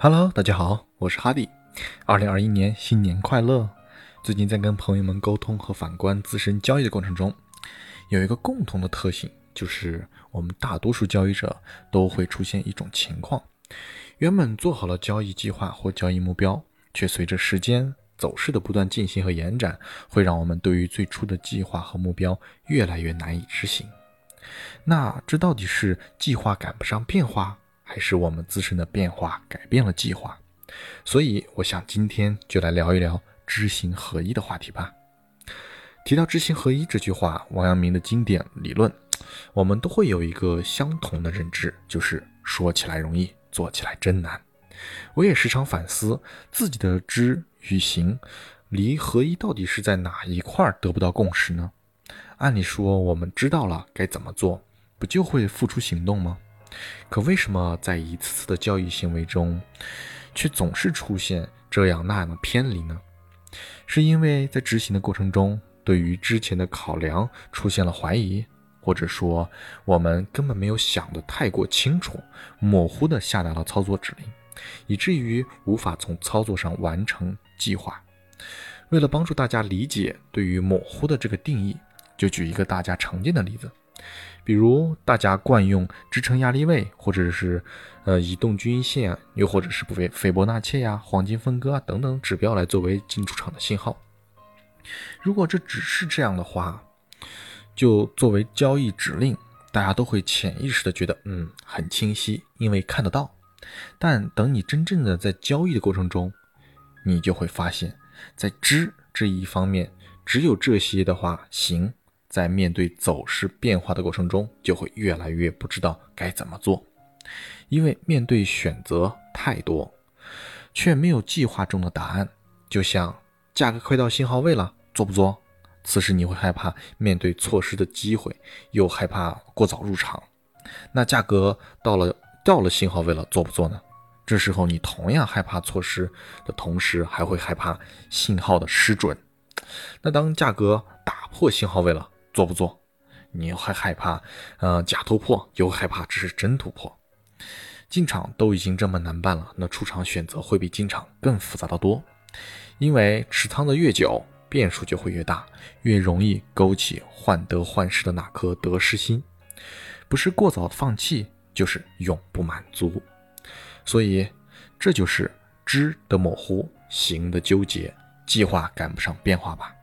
Hello，大家好，我是哈迪。二零二一年新年快乐！最近在跟朋友们沟通和反观自身交易的过程中，有一个共同的特性，就是我们大多数交易者都会出现一种情况：原本做好了交易计划或交易目标，却随着时间走势的不断进行和延展，会让我们对于最初的计划和目标越来越难以执行。那这到底是计划赶不上变化？还是我们自身的变化改变了计划，所以我想今天就来聊一聊知行合一的话题吧。提到知行合一这句话，王阳明的经典理论，我们都会有一个相同的认知，就是说起来容易，做起来真难。我也时常反思自己的知与行离合一到底是在哪一块得不到共识呢？按理说，我们知道了该怎么做，不就会付出行动吗？可为什么在一次次的交易行为中，却总是出现这样那样的偏离呢？是因为在执行的过程中，对于之前的考量出现了怀疑，或者说我们根本没有想得太过清楚，模糊地下达了操作指令，以至于无法从操作上完成计划。为了帮助大家理解对于模糊的这个定义，就举一个大家常见的例子。比如大家惯用支撑压力位，或者是呃移动均线，又或者是斐斐波那契呀、黄金分割啊等等指标来作为进出场的信号。如果这只是这样的话，就作为交易指令，大家都会潜意识的觉得嗯很清晰，因为看得到。但等你真正的在交易的过程中，你就会发现，在知这一方面，只有这些的话行。在面对走势变化的过程中，就会越来越不知道该怎么做，因为面对选择太多，却没有计划中的答案。就像价格快到信号位了，做不做？此时你会害怕面对错失的机会，又害怕过早入场。那价格到了到了信号位了，做不做呢？这时候你同样害怕错失的同时，还会害怕信号的失准。那当价格打破信号位了，做不做？你还害怕，呃，假突破，又害怕这是真突破。进场都已经这么难办了，那出场选择会比进场更复杂的多。因为持仓的越久，变数就会越大，越容易勾起患得患失的那颗得失心。不是过早放弃，就是永不满足。所以，这就是知的模糊，行的纠结，计划赶不上变化吧？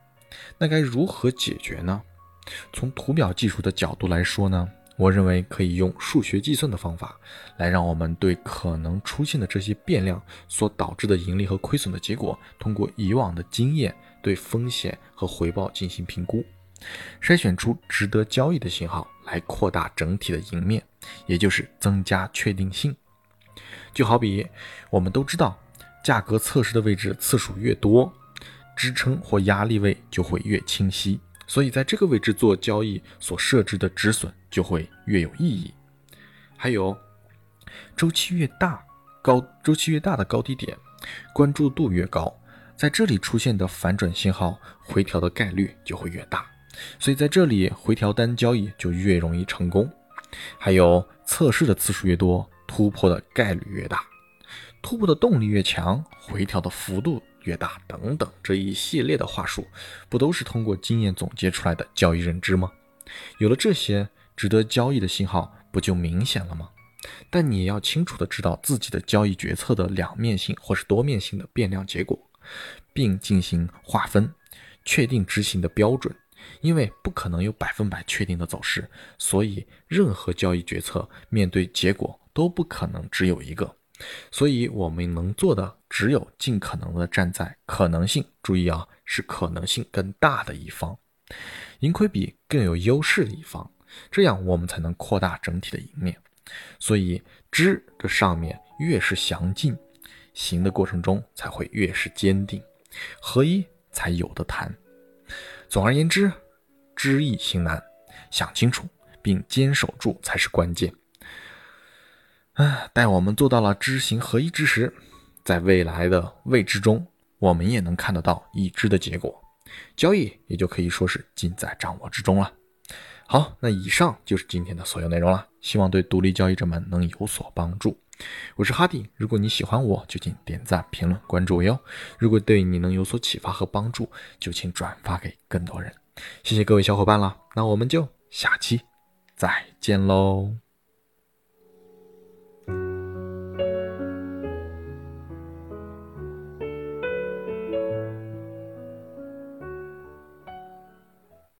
那该如何解决呢？从图表技术的角度来说呢，我认为可以用数学计算的方法来让我们对可能出现的这些变量所导致的盈利和亏损的结果，通过以往的经验对风险和回报进行评估，筛选出值得交易的信号，来扩大整体的赢面，也就是增加确定性。就好比我们都知道，价格测试的位置次数越多，支撑或压力位就会越清晰。所以，在这个位置做交易所设置的止损就会越有意义。还有，周期越大，高周期越大的高低点，关注度越高，在这里出现的反转信号回调的概率就会越大。所以，在这里回调单交易就越容易成功。还有，测试的次数越多，突破的概率越大，突破的动力越强，回调的幅度。越大等等这一系列的话术，不都是通过经验总结出来的交易认知吗？有了这些值得交易的信号，不就明显了吗？但你也要清楚的知道自己的交易决策的两面性或是多面性的变量结果，并进行划分，确定执行的标准。因为不可能有百分百确定的走势，所以任何交易决策面对结果都不可能只有一个。所以，我们能做的只有尽可能的站在可能性，注意啊，是可能性更大的一方，盈亏比更有优势的一方，这样我们才能扩大整体的赢面。所以，知的上面越是详尽，行的过程中才会越是坚定，合一才有的谈。总而言之，知易行难，想清楚并坚守住才是关键。啊，待我们做到了知行合一之时，在未来的未知中，我们也能看得到已知的结果，交易也就可以说是尽在掌握之中了。好，那以上就是今天的所有内容了，希望对独立交易者们能有所帮助。我是哈迪，如果你喜欢我，就请点赞、评论、关注我哟。如果对你能有所启发和帮助，就请转发给更多人。谢谢各位小伙伴了，那我们就下期再见喽。